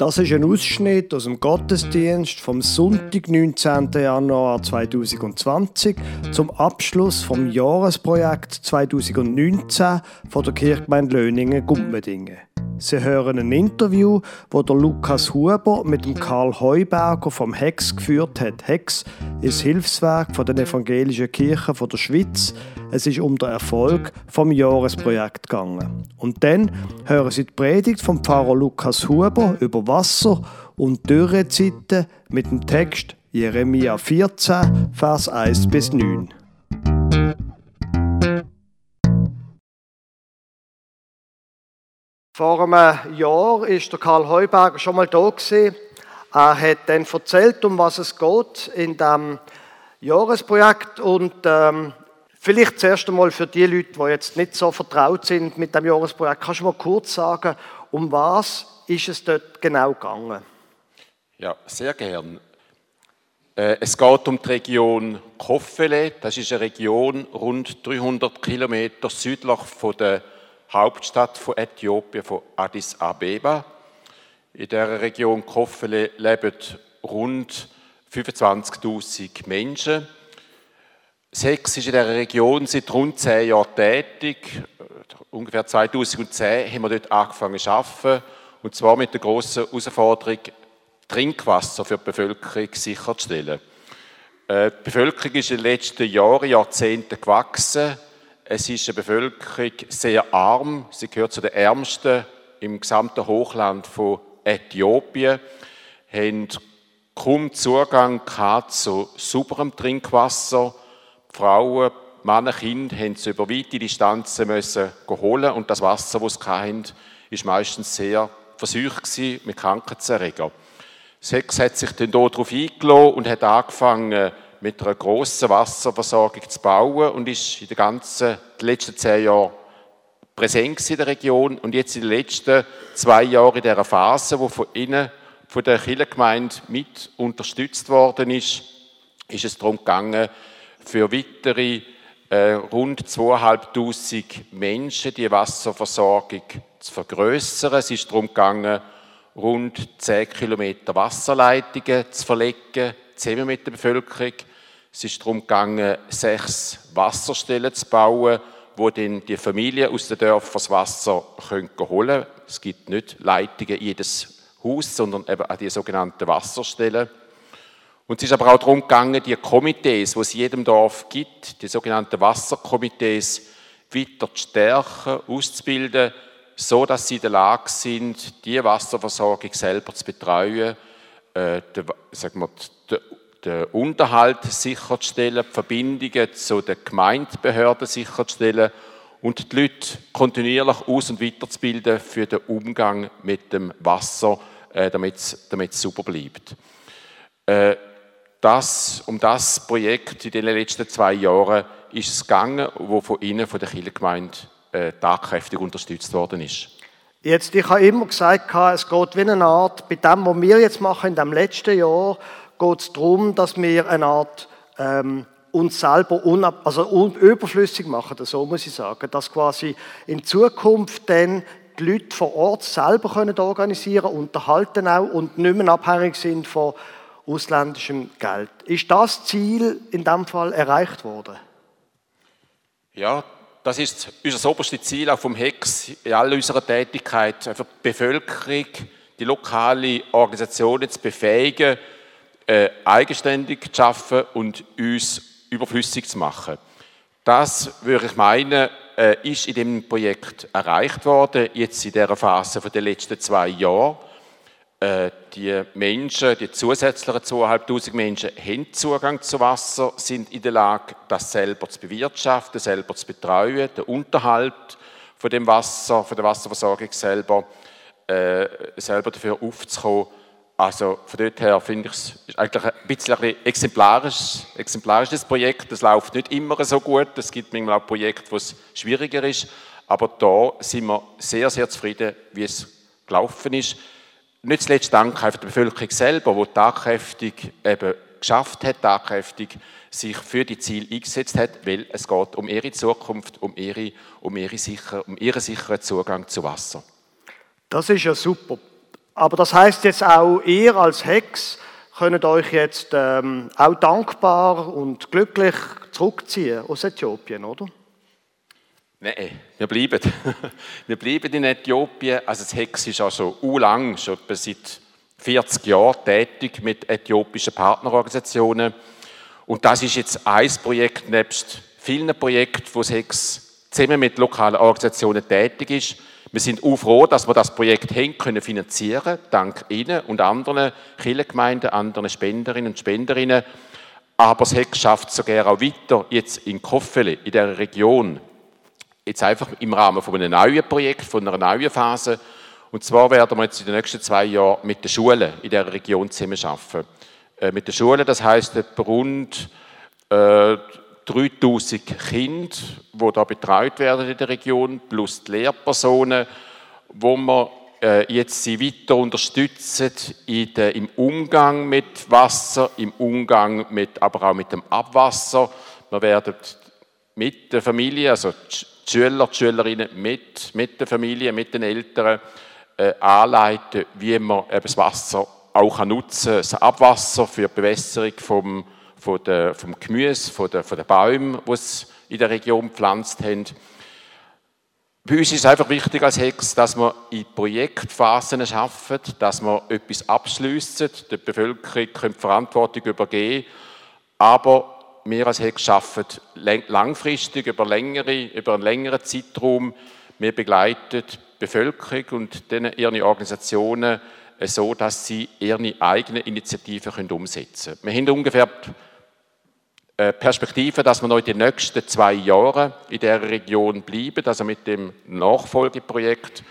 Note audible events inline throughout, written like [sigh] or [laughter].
Das ist ein Ausschnitt aus dem Gottesdienst vom Sonntag, 19. Januar 2020 zum Abschluss vom Jahresprojekt 2019 von der Kirchgemeinde Löningen-Gumpendingen. Sie hören ein Interview, wo der Lukas Huber mit dem Karl Heuberger vom Hex geführt hat. Hex ist Hilfswerk von den evangelischen Kirchen der Schweiz. Es ist um den Erfolg vom Jahresprojekt gegangen. Und dann hören Sie die Predigt vom Pfarrer Lukas Huber über Wasser und Dürrezeiten mit dem Text Jeremia 14, Vers 1 bis 9. Vor einem Jahr ist der Karl Heuberger schon mal da. Er hat dann erzählt, um was es geht in dem Jahresprojekt und ähm, vielleicht zuerst einmal für die Leute, die jetzt nicht so vertraut sind mit dem Jahresprojekt, kannst du mal kurz sagen, um was ist es dort genau gegangen? Ja, sehr gern. Äh, es geht um die Region Koffele. Das ist eine Region rund 300 Kilometer südlich von der Hauptstadt von Äthiopien, von Addis Abeba. In der Region Kofele leben rund 25.000 Menschen. Sex ist in dieser Region seit rund zehn Jahren tätig. Ungefähr 2010 haben wir dort angefangen zu arbeiten. Und zwar mit der grossen Herausforderung, Trinkwasser für die Bevölkerung sicherzustellen. Äh, die Bevölkerung ist in den letzten Jahren, Jahrzehnten gewachsen. Es ist eine Bevölkerung sehr arm. Sie gehört zu den ärmsten im gesamten Hochland von Äthiopien. Haben kaum Zugang zu sauberem Trinkwasser. Die Frauen, Männer, Kinder haben es über weite Distanzen müssen holen und das Wasser, das sie hatten, war meistens sehr verseucht mit Krankheitserregern. Sex hat sich dann darauf eingeladen und hat angefangen, mit einer grossen Wasserversorgung zu bauen und ist in den ganzen letzten zehn Jahren präsent in der Region und jetzt in den letzten zwei Jahren in dieser Phase, wo von innen, von der Kirchengemeinde mit unterstützt worden ist, ist es darum gegangen, für weitere äh, rund 2'500 Menschen die Wasserversorgung zu vergrößern. Es ist darum gegangen, rund 10 Kilometer Wasserleitungen zu verlegen, zusammen mit der Bevölkerung. Es ist darum gegangen, sechs Wasserstellen zu bauen, wo dann die Familien aus den Dörfern das Wasser holen können. Es gibt nicht Leitungen in jedes Haus, sondern eben auch die sogenannten Wasserstellen. Und es ist aber auch darum gegangen, die Komitees, die es in jedem Dorf gibt, die sogenannten Wasserkomitees, weiter zu stärken, auszubilden, so dass sie in der Lage sind, die Wasserversorgung selber zu betreuen, äh, die, sagen wir, die, den Unterhalt sicherzustellen, die Verbindungen zu den Gemeindebehörden sicherzustellen und die Leute kontinuierlich aus- und weiterzubilden für den Umgang mit dem Wasser, äh, damit es super bleibt. Äh, das, um das Projekt in den letzten zwei Jahren ist es gegangen, wo von Ihnen, von der Kirchengemeinde, äh, tagkräftig unterstützt worden ist. Jetzt, ich habe immer gesagt, es geht wie eine Art, bei dem, was wir jetzt machen in dem letzten Jahr, geht es darum, dass wir eine Art ähm, uns selber unab also un überflüssig machen, so muss ich sagen, dass quasi in Zukunft dann die Leute vor Ort selber können organisieren, unterhalten auch und nicht mehr abhängig sind von ausländischem Geld. Ist das Ziel in dem Fall erreicht worden? Ja, das ist unser oberstes Ziel auch vom HEX in all unserer Tätigkeit, einfach die Bevölkerung, die lokale Organisation zu befähigen, äh, eigenständig zu schaffen und uns überflüssig zu machen. Das, würde ich meinen, äh, ist in dem Projekt erreicht worden, jetzt in der Phase der letzten zwei Jahre. Äh, die Menschen, die zusätzlichen 2'500 Menschen haben Zugang zu Wasser, sind in der Lage, das selber zu bewirtschaften, selber zu betreuen, den Unterhalt von dem Wasser, von der Wasserversorgung selber, äh, selber dafür aufzukommen, also von dort her finde ich es eigentlich ein bisschen ein exemplarisch, exemplarisches Projekt. Das läuft nicht immer so gut. Es gibt manchmal auch Projekte, wo es schwieriger ist. Aber da sind wir sehr, sehr zufrieden, wie es gelaufen ist. Nicht zuletzt dank der Bevölkerung selber, die tagkräftig eben geschafft hat, tagkräftig sich für die Ziele eingesetzt hat, weil es geht um ihre Zukunft, um, ihre, um, ihre sicher, um ihren sicheren Zugang zu Wasser. Das ist ja super. Aber das heißt jetzt auch, ihr als Hex könnt euch jetzt ähm, auch dankbar und glücklich zurückziehen aus Äthiopien, oder? Nein, wir bleiben. [laughs] wir bleiben in Äthiopien. Also das Hex ist also lang, schon seit 40 Jahren tätig mit äthiopischen Partnerorganisationen. Und das ist jetzt ein Projekt nebst vielen Projekten, wo das Hex zusammen mit lokalen Organisationen tätig ist. Wir sind auch froh, dass wir das Projekt haben können finanzieren, dank Ihnen und anderen Kirchengemeinden, anderen Spenderinnen und Spenderinnen. Aber das Hex schafft sogar auch weiter, jetzt in Koffele, in der Region, jetzt einfach im Rahmen von einem neuen Projekt, von einer neuen Phase. Und zwar werden wir jetzt in den nächsten zwei Jahren mit den Schulen in der Region zusammenarbeiten. Äh, mit den Schulen, das heißt rund äh, 3000 Kinder, die da betreut werden in der Region, plus die Lehrpersonen, wo wir äh, jetzt sie weiter unterstützen der, im Umgang mit Wasser, im Umgang mit, aber auch mit dem Abwasser. Wir werden mit der Familie, also Schüler, die Schülerinnen mit, mit der Familie, mit den Eltern äh, anleiten, wie man eben das Wasser auch nutzen kann. Das Abwasser für die Bewässerung vom von der, vom Gemüse, von den, von den Bäumen, die sie in der Region gepflanzt haben. Bei uns ist es einfach wichtig als Hex, dass wir in Projektphasen schaffen, dass wir etwas abschliessen, der Bevölkerung die Verantwortung übergeben, aber wir als Hex schaffen langfristig, über, längere, über einen längeren Zeitraum. Wir begleiten die Bevölkerung und ihre Organisationen so, dass sie ihre eigenen Initiativen umsetzen können. Wir haben ungefähr äh, Perspektive, dass wir noch in den nächsten zwei Jahren in der Region bleiben, also mit dem Nachfolgeprojekt.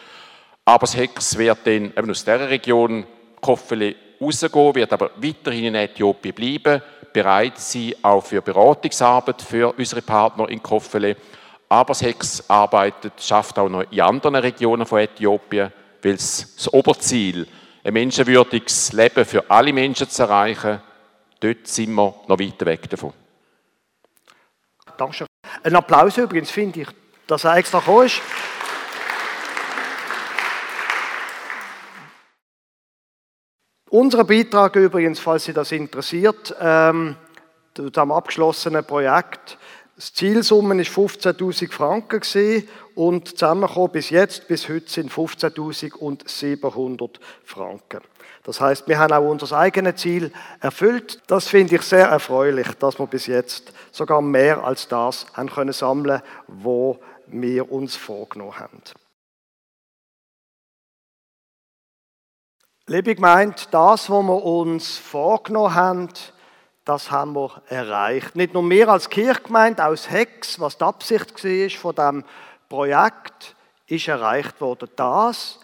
Aber das Hex wird dann eben aus dieser Region Koffeli rausgehen, wird aber weiterhin in Äthiopien bleiben, bereit sein auch für Beratungsarbeit für unsere Partner in Koffeli. Aber das Hex arbeitet, schafft auch noch in anderen Regionen von Äthiopien, weil es das Oberziel, ein menschenwürdiges Leben für alle Menschen zu erreichen, dort sind wir noch weiter weg davon. Dankeschön. Ein Applaus übrigens, finde ich, dass er extra gekommen ist. Unser Beitrag übrigens, falls Sie das interessiert, ähm, diesem abgeschlossenen Projekt, das Zielsumme war 15.000 Franken und zusammengekommen bis jetzt, bis heute sind 15.700 Franken. Das heißt, wir haben auch unser eigenes Ziel erfüllt. Das finde ich sehr erfreulich, dass wir bis jetzt sogar mehr als das haben können sammeln, wo wir uns vorgenommen haben. Liebe gemeint, das, was wir uns vorgenommen haben, das haben wir erreicht. Nicht nur wir als Kirchgemeinde, auch als Hex, was die Absicht war von diesem Projekt, ist erreicht worden. Das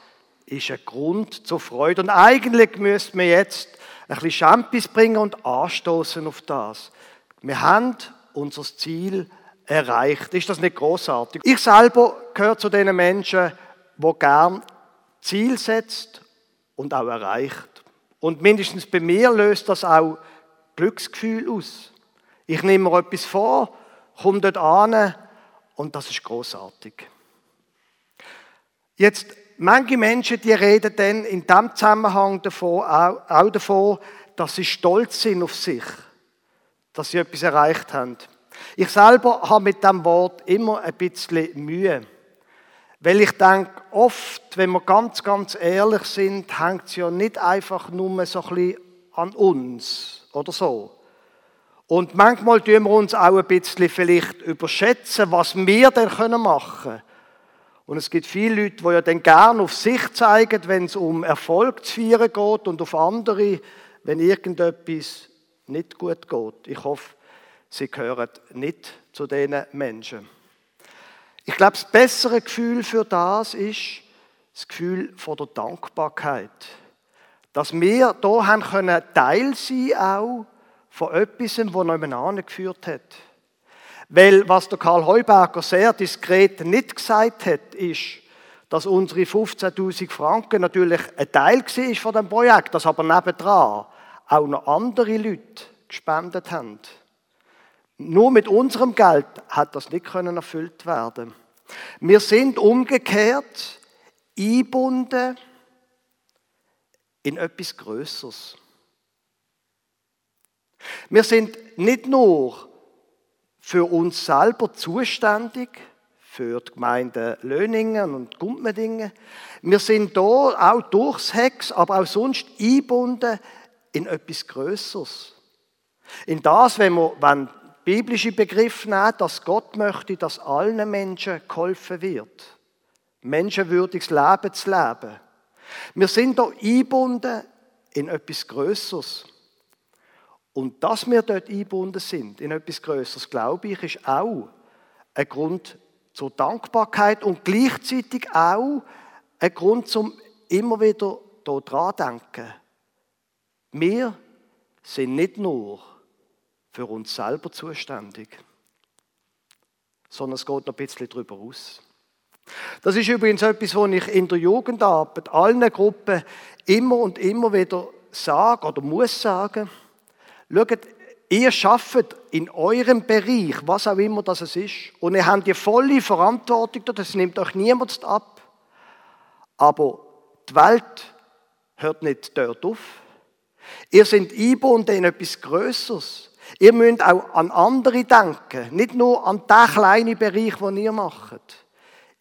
ist ein Grund zur Freude. Und eigentlich müssten wir jetzt ein bisschen Champis bringen und anstoßen auf das. Wir haben unser Ziel erreicht. Ist das nicht großartig? Ich selber gehöre zu den Menschen, wo gern Ziel setzt und auch erreicht. Und mindestens bei mir löst das auch Glücksgefühl aus. Ich nehme mir etwas vor, komme dort an und das ist großartig. Jetzt manche Menschen, die reden dann in diesem Zusammenhang davon, auch, auch davon, dass sie stolz sind auf sich, dass sie etwas erreicht haben. Ich selber habe mit dem Wort immer ein bisschen Mühe. Weil ich denke, oft, wenn wir ganz, ganz ehrlich sind, hängt es ja nicht einfach nur so ein bisschen an uns oder so. Und manchmal tun wir uns auch ein bisschen vielleicht überschätzen, was wir denn machen können. Und es gibt viele Leute, die ja dann gerne auf sich zeigen, wenn es um Erfolg zu feiern geht und auf andere, wenn irgendetwas nicht gut geht. Ich hoffe, Sie gehören nicht zu diesen Menschen. Ich glaube, das bessere Gefühl für das ist das Gefühl von der Dankbarkeit. Dass wir hier haben können Teil sein auch von etwas, das noch geführt hat. Weil was der Karl Heuberger sehr diskret nicht gesagt hat, ist, dass unsere 15.000 Franken natürlich ein Teil war von dem Projekt, dass aber nebendran auch noch andere Leute gespendet haben. Nur mit unserem Geld hat das nicht können erfüllt werden. Wir sind umgekehrt eingebunden in etwas Größeres. Wir sind nicht nur für uns selber zuständig, für die Gemeinde Löningen und Gumpmedingen. Wir sind da auch durchs Hex, aber auch sonst eingebunden in etwas Größeres. In das, wenn wir wenn biblische Begriffe nehmen, dass Gott möchte, dass allen Menschen geholfen wird, menschenwürdiges Leben zu leben. Wir sind da eingebunden in etwas Größeres. Und dass wir dort eingebunden sind in etwas Größeres, glaube ich, ist auch ein Grund zur Dankbarkeit und gleichzeitig auch ein Grund zum immer wieder dran denken. Wir sind nicht nur für uns selber zuständig, sondern es geht noch ein bisschen darüber aus. Das ist übrigens etwas, was ich in der Jugendarbeit allen Gruppen immer und immer wieder sage oder muss sagen. Schaut, ihr schafft in eurem Bereich, was auch immer das ist, und ihr habt die volle Verantwortung, das nimmt euch niemand ab. Aber die Welt hört nicht dort auf. Ihr seid eingebunden in etwas Größeres. Ihr müsst auch an andere denken, nicht nur an den kleinen Bereich, den ihr macht.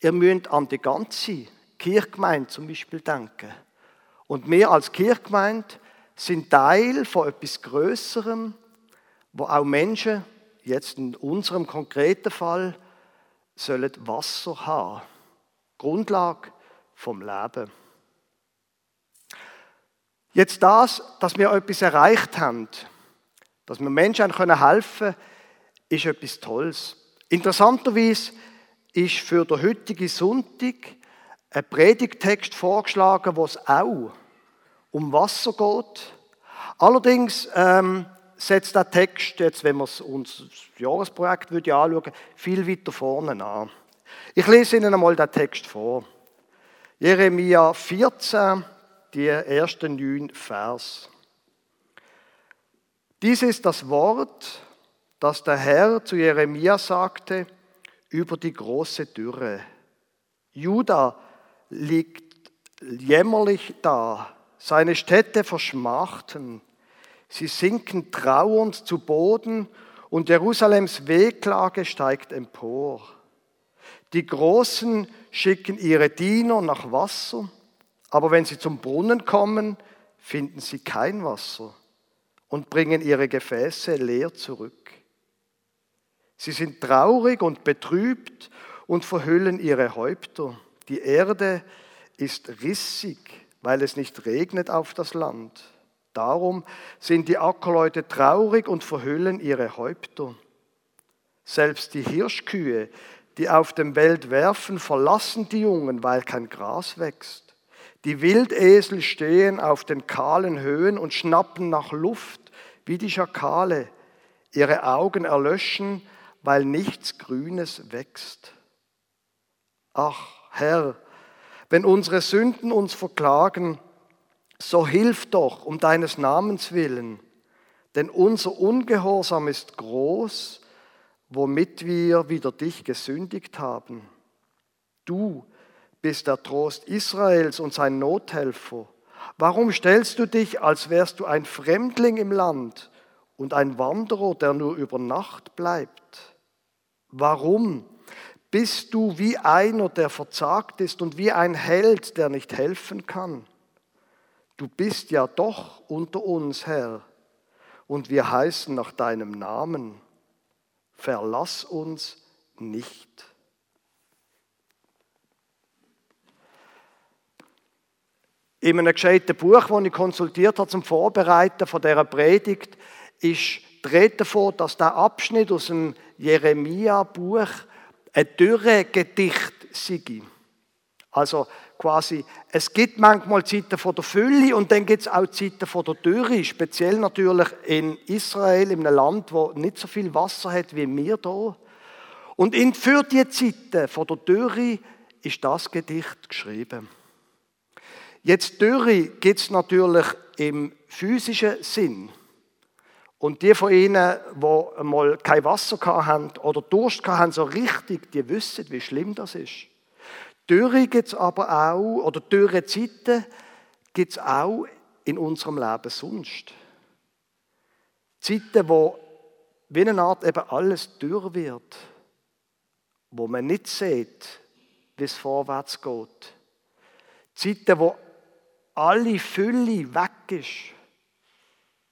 Ihr müsst an die ganze Kirchgemeinde zum Beispiel denken. Und wir als Kirchgemeinde sind Teil von etwas Größerem, wo auch Menschen, jetzt in unserem konkreten Fall, sollen Wasser haben. Grundlage vom Leben. Jetzt das, dass wir etwas erreicht haben, dass wir Menschen helfen können, ist etwas Tolles. Interessanterweise ist für den heutigen Sonntag ein Predigtext vorgeschlagen, wo es auch um Wasser geht. Allerdings ähm, setzt der Text, jetzt, wenn wir uns das Jahresprojekt anschauen, viel weiter vorne an. Ich lese Ihnen einmal den Text vor. Jeremia 14, die ersten neun Vers. Dies ist das Wort, das der Herr zu Jeremia sagte über die große Dürre. Juda liegt jämmerlich da, seine Städte verschmachten, sie sinken trauernd zu Boden und Jerusalems Wehklage steigt empor. Die Großen schicken ihre Diener nach Wasser, aber wenn sie zum Brunnen kommen, finden sie kein Wasser und bringen ihre Gefäße leer zurück. Sie sind traurig und betrübt und verhüllen ihre Häupter. Die Erde ist rissig weil es nicht regnet auf das Land. Darum sind die Ackerleute traurig und verhüllen ihre Häupter. Selbst die Hirschkühe, die auf dem Welt werfen, verlassen die Jungen, weil kein Gras wächst. Die Wildesel stehen auf den kahlen Höhen und schnappen nach Luft wie die Schakale. Ihre Augen erlöschen, weil nichts Grünes wächst. Ach, Herr, wenn unsere Sünden uns verklagen, so hilf doch um deines Namens willen, denn unser Ungehorsam ist groß, womit wir wider dich gesündigt haben. Du bist der Trost Israels und sein Nothelfer. Warum stellst du dich, als wärst du ein Fremdling im Land und ein Wanderer, der nur über Nacht bleibt? Warum bist du wie einer, der verzagt ist und wie ein Held, der nicht helfen kann. Du bist ja doch unter uns, Herr, und wir heißen nach deinem Namen. Verlass uns nicht. In einem gescheiten Buch, das ich konsultiert habe zum Vorbereiten von dieser Predigt, ist die Rede davon, dass der Abschnitt aus dem Jeremia-Buch ein Dürregedicht sei. Also quasi, es gibt manchmal Zeiten von der Fülle und dann gibt es auch Zeiten von der Dürre, speziell natürlich in Israel, in einem Land, wo nicht so viel Wasser hat wie wir hier. Und in, für die Zeiten von der Dürre ist das Gedicht geschrieben. Jetzt Dürre gibt es natürlich im physischen Sinn. Und die von Ihnen, die mal kein Wasser hatten oder Durst hatten, so richtig, die wissen, wie schlimm das ist. Dürre gibt es aber auch, oder dürre Zeiten gibt es auch in unserem Leben sonst. Zeiten, wo wie eine Art eben alles dürr wird, wo man nicht sieht, wie es vorwärts geht. Zeiten, wo alle Fülle weg ist,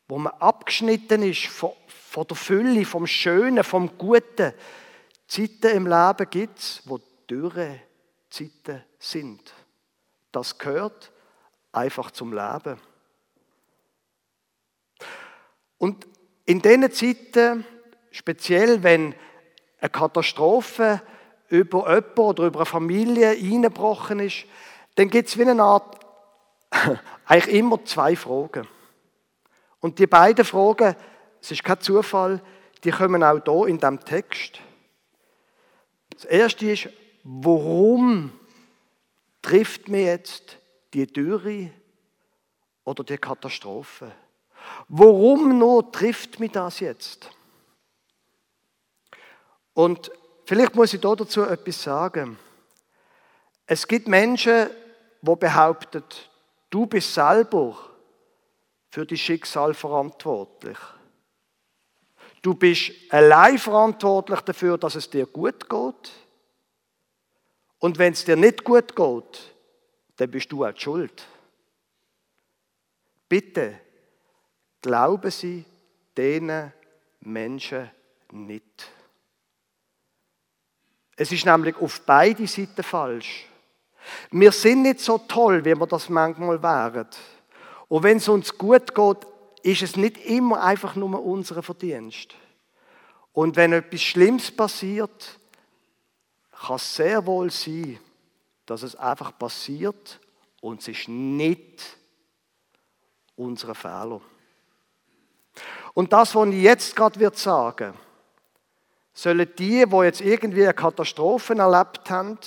wo man abgeschnitten ist von, von der Fülle, vom Schönen, vom Guten. Zeiten im Leben gibt es, wo dürre Zeiten sind. Das gehört einfach zum Leben. Und in diesen Zeiten, speziell wenn eine Katastrophe über jemanden oder über eine Familie eingebrochen ist, dann gibt es wie eine Art, [laughs] eigentlich immer zwei Fragen. Und die beiden Fragen, es ist kein Zufall, die kommen auch hier in diesem Text. Das erste ist, warum trifft mir jetzt die Dürre oder die Katastrophe? Warum nur trifft mich das jetzt? Und vielleicht muss ich dazu etwas sagen. Es gibt Menschen, die behaupten, du bist selber für die Schicksal verantwortlich. Du bist allein verantwortlich dafür, dass es dir gut geht. Und wenn es dir nicht gut geht, dann bist du auch schuld. Bitte glauben Sie diesen Menschen nicht. Es ist nämlich auf beide Seiten falsch. Wir sind nicht so toll, wie wir das manchmal wären. Und wenn es uns gut geht, ist es nicht immer einfach nur unser Verdienst. Und wenn etwas Schlimmes passiert, kann es sehr wohl sein, dass es einfach passiert und es ist nicht unser Fehler. Und das, was ich jetzt gerade sagen, sollen die, die jetzt irgendwie eine Katastrophe erlebt haben,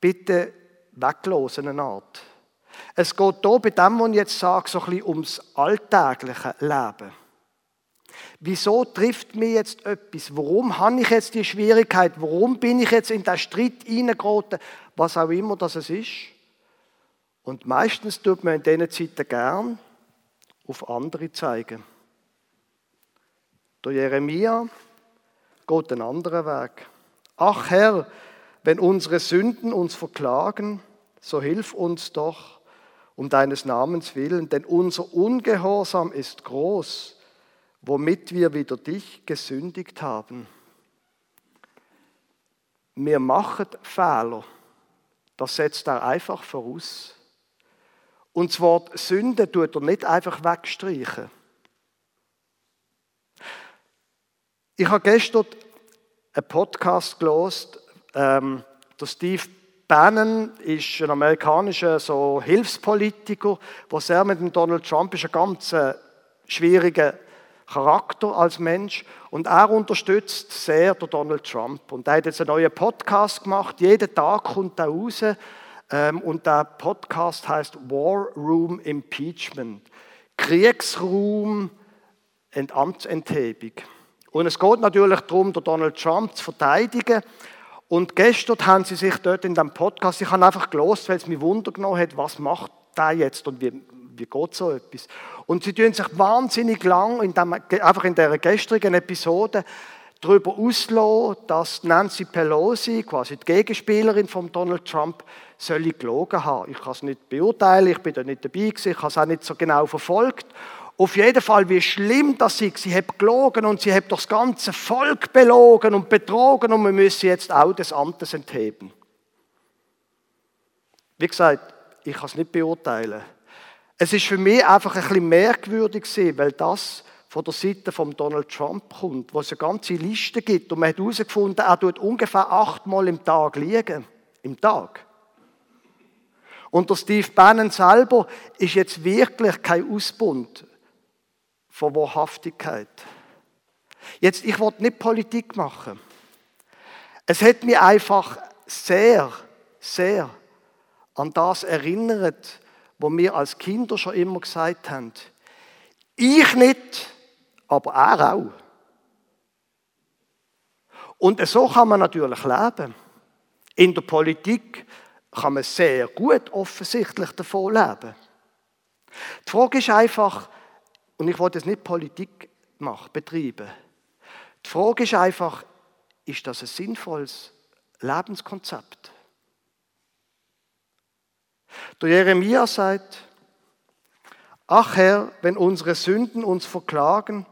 bitte weglosen Art. Es geht hier bei dem, was ich jetzt sage, so ein bisschen ums alltägliche Leben. Wieso trifft mir jetzt etwas? Warum habe ich jetzt die Schwierigkeit? Warum bin ich jetzt in den Streit hineingeraten? Was auch immer das ist. Und meistens tut man in diesen Zeiten gern auf andere zeigen. Der Jeremia geht einen anderen Weg. Ach Herr, wenn unsere Sünden uns verklagen, so hilf uns doch um deines Namens willen, denn unser Ungehorsam ist groß, womit wir wieder dich gesündigt haben. Wir machen Fehler. Das setzt er einfach voraus. Und das Wort Sünde tut er nicht einfach wegstreichen. Ich habe gestern einen Podcast gelost. Ähm, der Steve Bannon ist ein amerikanischer so Hilfspolitiker, der sehr mit dem Donald Trump ist ein ganz äh, schwieriger Charakter als Mensch und er unterstützt sehr den Donald Trump und er hat jetzt einen neuen Podcast gemacht. Jeden Tag kommt er raus ähm, und der Podcast heißt War Room Impeachment, Kriegsraum Amtsenthebung. Und es geht natürlich darum, den Donald Trump zu verteidigen. Und gestern haben sie sich dort in dem Podcast, ich habe einfach gelost, weil es mich Wunder genommen hat, was macht der jetzt und wie, wie geht so etwas. Und sie tun sich wahnsinnig lang, in dem, einfach in der gestrigen Episode, darüber auslassen, dass Nancy Pelosi, quasi die Gegenspielerin von Donald Trump, soll gelogen haben. Ich kann es nicht beurteilen, ich bin da nicht dabei gewesen, ich habe es auch nicht so genau verfolgt. Auf jeden Fall, wie schlimm das ist. Sie hat gelogen und sie hat das ganze Volk belogen und betrogen und wir müssen jetzt auch des Amtes entheben. Wie gesagt, ich kann es nicht beurteilen. Es ist für mich einfach ein bisschen merkwürdig weil das von der Seite von Donald Trump kommt, wo es eine ganze Liste gibt und man hat herausgefunden, er tut ungefähr achtmal im Tag liegen. Im Tag. Und der Steve Bannon selber ist jetzt wirklich kein Ausbund von Wahrhaftigkeit. Jetzt, ich wollte nicht Politik machen. Es hat mich einfach sehr, sehr an das erinnert, wo wir als Kinder schon immer gesagt haben. Ich nicht, aber er auch. Und so kann man natürlich leben. In der Politik kann man sehr gut offensichtlich davon leben. Die Frage ist einfach, und ich wollte jetzt nicht Politik machen, betreiben. Die Frage ist einfach, ist das ein sinnvolles Lebenskonzept? Der Jeremia sagt, ach Herr, wenn unsere Sünden uns verklagen,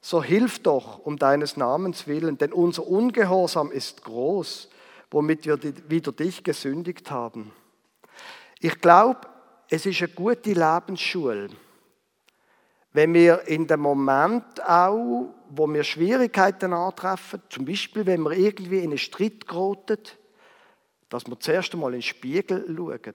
so hilf doch um deines Namens willen, denn unser Ungehorsam ist groß, womit wir wieder dich gesündigt haben. Ich glaube, es ist eine gute Lebensschule, wenn wir in dem Moment auch, wo wir Schwierigkeiten antreffen, zum Beispiel, wenn wir irgendwie in einen Streit geraten, dass wir zuerst einmal in den Spiegel schauen.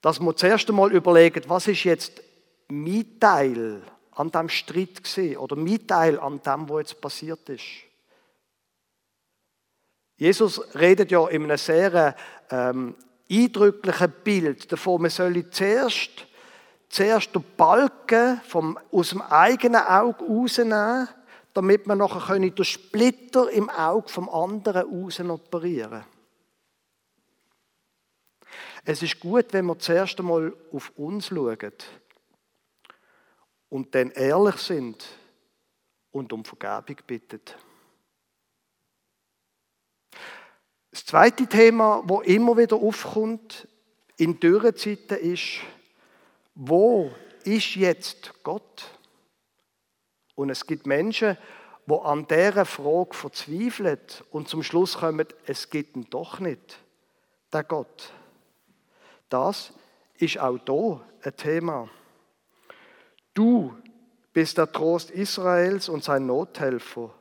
Dass wir zuerst einmal überlegen, was ist jetzt mein Teil an dem Streit gesehen oder mein Teil an dem, was jetzt passiert ist. Jesus redet ja in einem sehr ähm, eindrücklichen Bild davon, man solle zuerst, zuerst den Balken vom, aus dem eigenen Auge rausnehmen, damit man nachher den Splitter im Auge vom anderen raus operieren Es ist gut, wenn wir zuerst einmal auf uns schauen und dann ehrlich sind und um Vergebung bitten. Das zweite Thema, wo immer wieder aufkommt in Dürrezeiten, ist, wo ist jetzt Gott? Und es gibt Menschen, wo an dieser Frage verzweifeln und zum Schluss kommen, es gibt ihn doch nicht, der Gott. Das ist auch hier ein Thema. Du bist der Trost Israels und sein Nothelfer.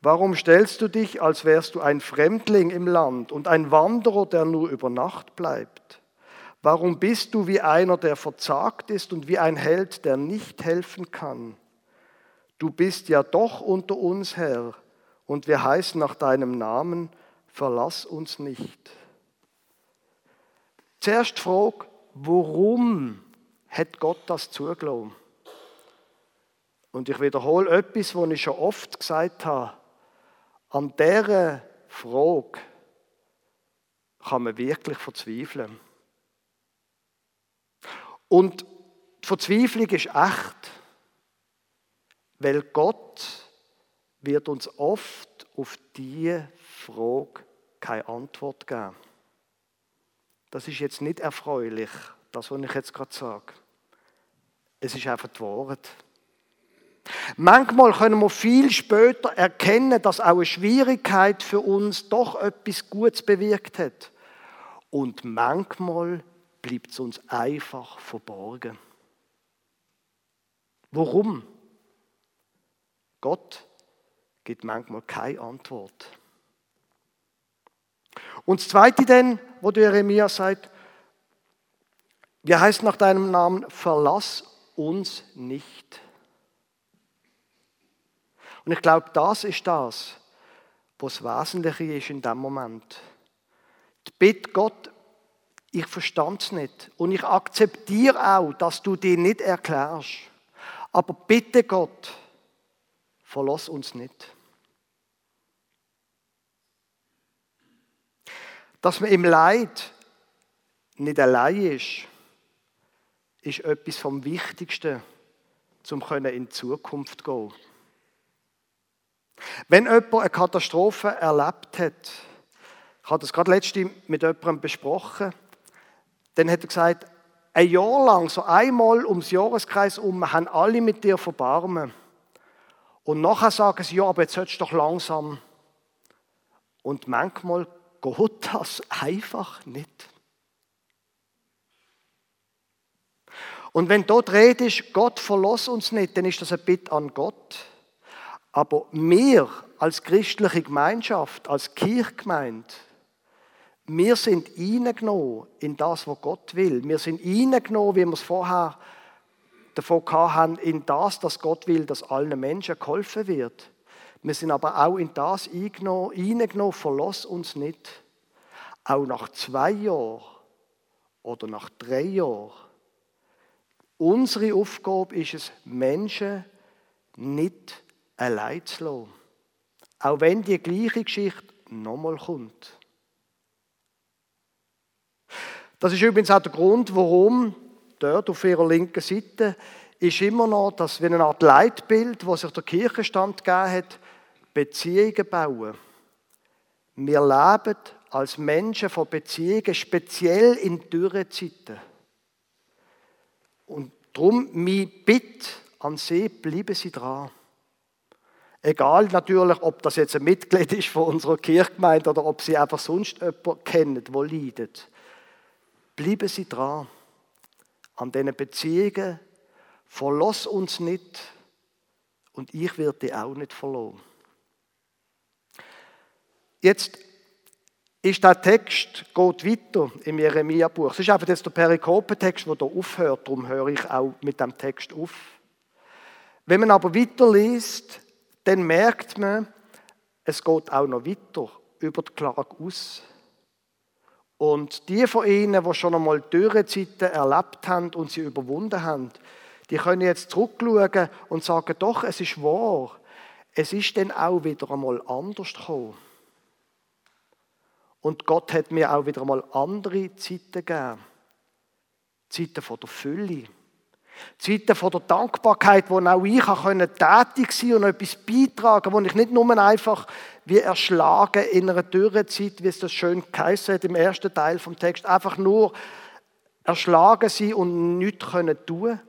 Warum stellst du dich, als wärst du ein Fremdling im Land und ein Wanderer, der nur über Nacht bleibt? Warum bist du wie einer, der verzagt ist und wie ein Held, der nicht helfen kann? Du bist ja doch unter uns, Herr, und wir heißen nach deinem Namen, verlass uns nicht. Zuerst frag, warum hat Gott das zugelassen? Und ich wiederhole etwas, was ich schon oft gesagt habe. An dieser Frage kann man wirklich verzweifeln. Und die Verzweiflung ist echt, weil Gott wird uns oft auf diese Frage keine Antwort geben. Das ist jetzt nicht erfreulich, das, was ich jetzt gerade sage. Es ist einfach die Wahrheit. Manchmal können wir viel später erkennen, dass auch eine Schwierigkeit für uns doch etwas Gutes bewirkt hat. Und manchmal bleibt es uns einfach verborgen. Warum? Gott gibt manchmal keine Antwort. Und das Zweite denn, wo der Jeremia sagt, wie heißt nach deinem Namen, verlass uns nicht. Und ich glaube, das ist das, was Wesentliche ist in dem Moment. Die Bitte Gott, ich verstand es nicht. Und ich akzeptiere auch, dass du dir nicht erklärst. Aber bitte Gott, verlass uns nicht. Dass man im Leid nicht allein ist, ist etwas vom Wichtigsten, um in die Zukunft zu gehen. Wenn jemand eine Katastrophe erlebt hat, ich habe das gerade letzte mit jemandem besprochen, dann hat er gesagt, ein Jahr lang, so einmal ums Jahreskreis um, haben alle mit dir verbarmen. Und nachher sagen sie, ja, aber jetzt sollst du doch langsam. Und manchmal geht das einfach nicht. Und wenn dort Rede ist, Gott verlass uns nicht, dann ist das ein Bitte an Gott. Aber wir als christliche Gemeinschaft, als Kirchgemeinde, wir sind eingenommen in das, was Gott will. Wir sind eingenommen, wie wir es vorher davon haben, in das, dass Gott will, dass allen Menschen geholfen wird. Wir sind aber auch in das eingenommen, eingenommen verlass uns nicht. Auch nach zwei Jahren oder nach drei Jahren. Unsere Aufgabe ist es, Menschen nicht allein zu lassen. Auch wenn die gleiche Geschichte nochmal kommt. Das ist übrigens auch der Grund, warum dort auf ihrer linken Seite ist immer noch das wie eine Art Leitbild, wo sich der Kirchenstand gegeben hat, Beziehungen bauen. Wir leben als Menschen von Beziehungen, speziell in Dürrezeiten. Und darum, mein Bitte an Sie, bleiben Sie dran. Egal natürlich, ob das jetzt ein Mitglied ist von unserer Kirchgemeinde oder ob Sie einfach sonst jemanden kennen, der leidet. Bleiben Sie dran an diesen Beziehungen. Verlass uns nicht und ich werde dich auch nicht verloren. Jetzt ist der Text geht weiter im Jeremia-Buch. Es ist einfach jetzt der Perikopentext, der hier aufhört. Darum höre ich auch mit dem Text auf. Wenn man aber weiterliest, dann merkt man, es geht auch noch weiter über die Klage aus. Und die von Ihnen, die schon einmal Dürrezeiten erlebt haben und sie überwunden haben, die können jetzt zurückschauen und sagen, doch, es ist wahr. Es ist dann auch wieder einmal anders gekommen. Und Gott hat mir auch wieder einmal andere Zeiten gegeben. Zeiten von der Fülle. Zeiten von der Dankbarkeit, wo auch ich tätig sein und etwas beitragen wo ich nicht nur einfach wie erschlagen in einer Dürrezeit, wie es das schön geheißen hat im ersten Teil vom Text, einfach nur erschlagen sein und nichts können tun,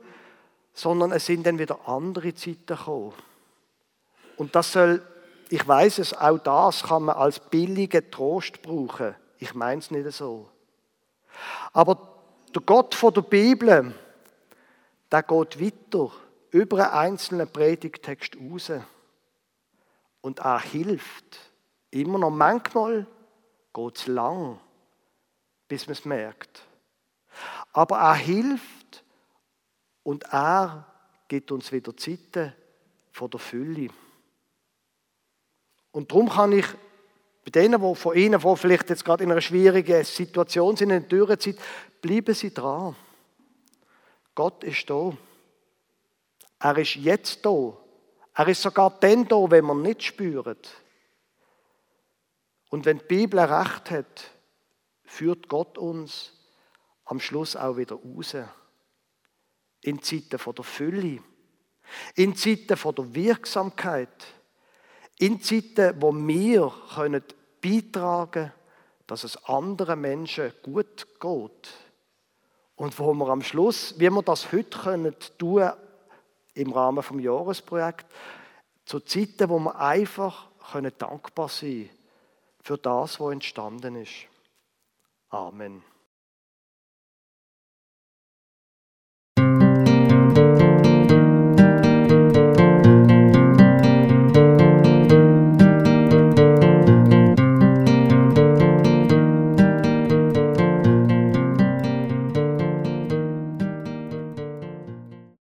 sondern es sind dann wieder andere Zeiten gekommen. Und das soll, ich weiß es, auch das kann man als billigen Trost brauchen. Ich meine es nicht so. Aber der Gott von der Bibel, der geht weiter über einen einzelnen Predigtext raus. Und er hilft. Immer noch manchmal geht es lang, bis man es merkt. Aber er hilft und er gibt uns wieder Zeiten von der Fülle. Und darum kann ich bei denen, die von Ihnen, die vielleicht jetzt gerade in einer schwierigen Situation sind, in der Dürrezeit, bleiben Sie dran. Gott ist da. Er ist jetzt da. Er ist sogar dann da, wenn man nicht spürt. Und wenn die Bibel recht hat, führt Gott uns am Schluss auch wieder raus. In Zeiten von der Fülle, in Zeiten von der Wirksamkeit, in Zeiten, wo wir beitragen können, dass es anderen Menschen gut geht. Und wo wir am Schluss, wie wir das heute können tun im Rahmen des Jahresprojekts, zu Zeiten, wo wir einfach können dankbar sein für das, was entstanden ist. Amen.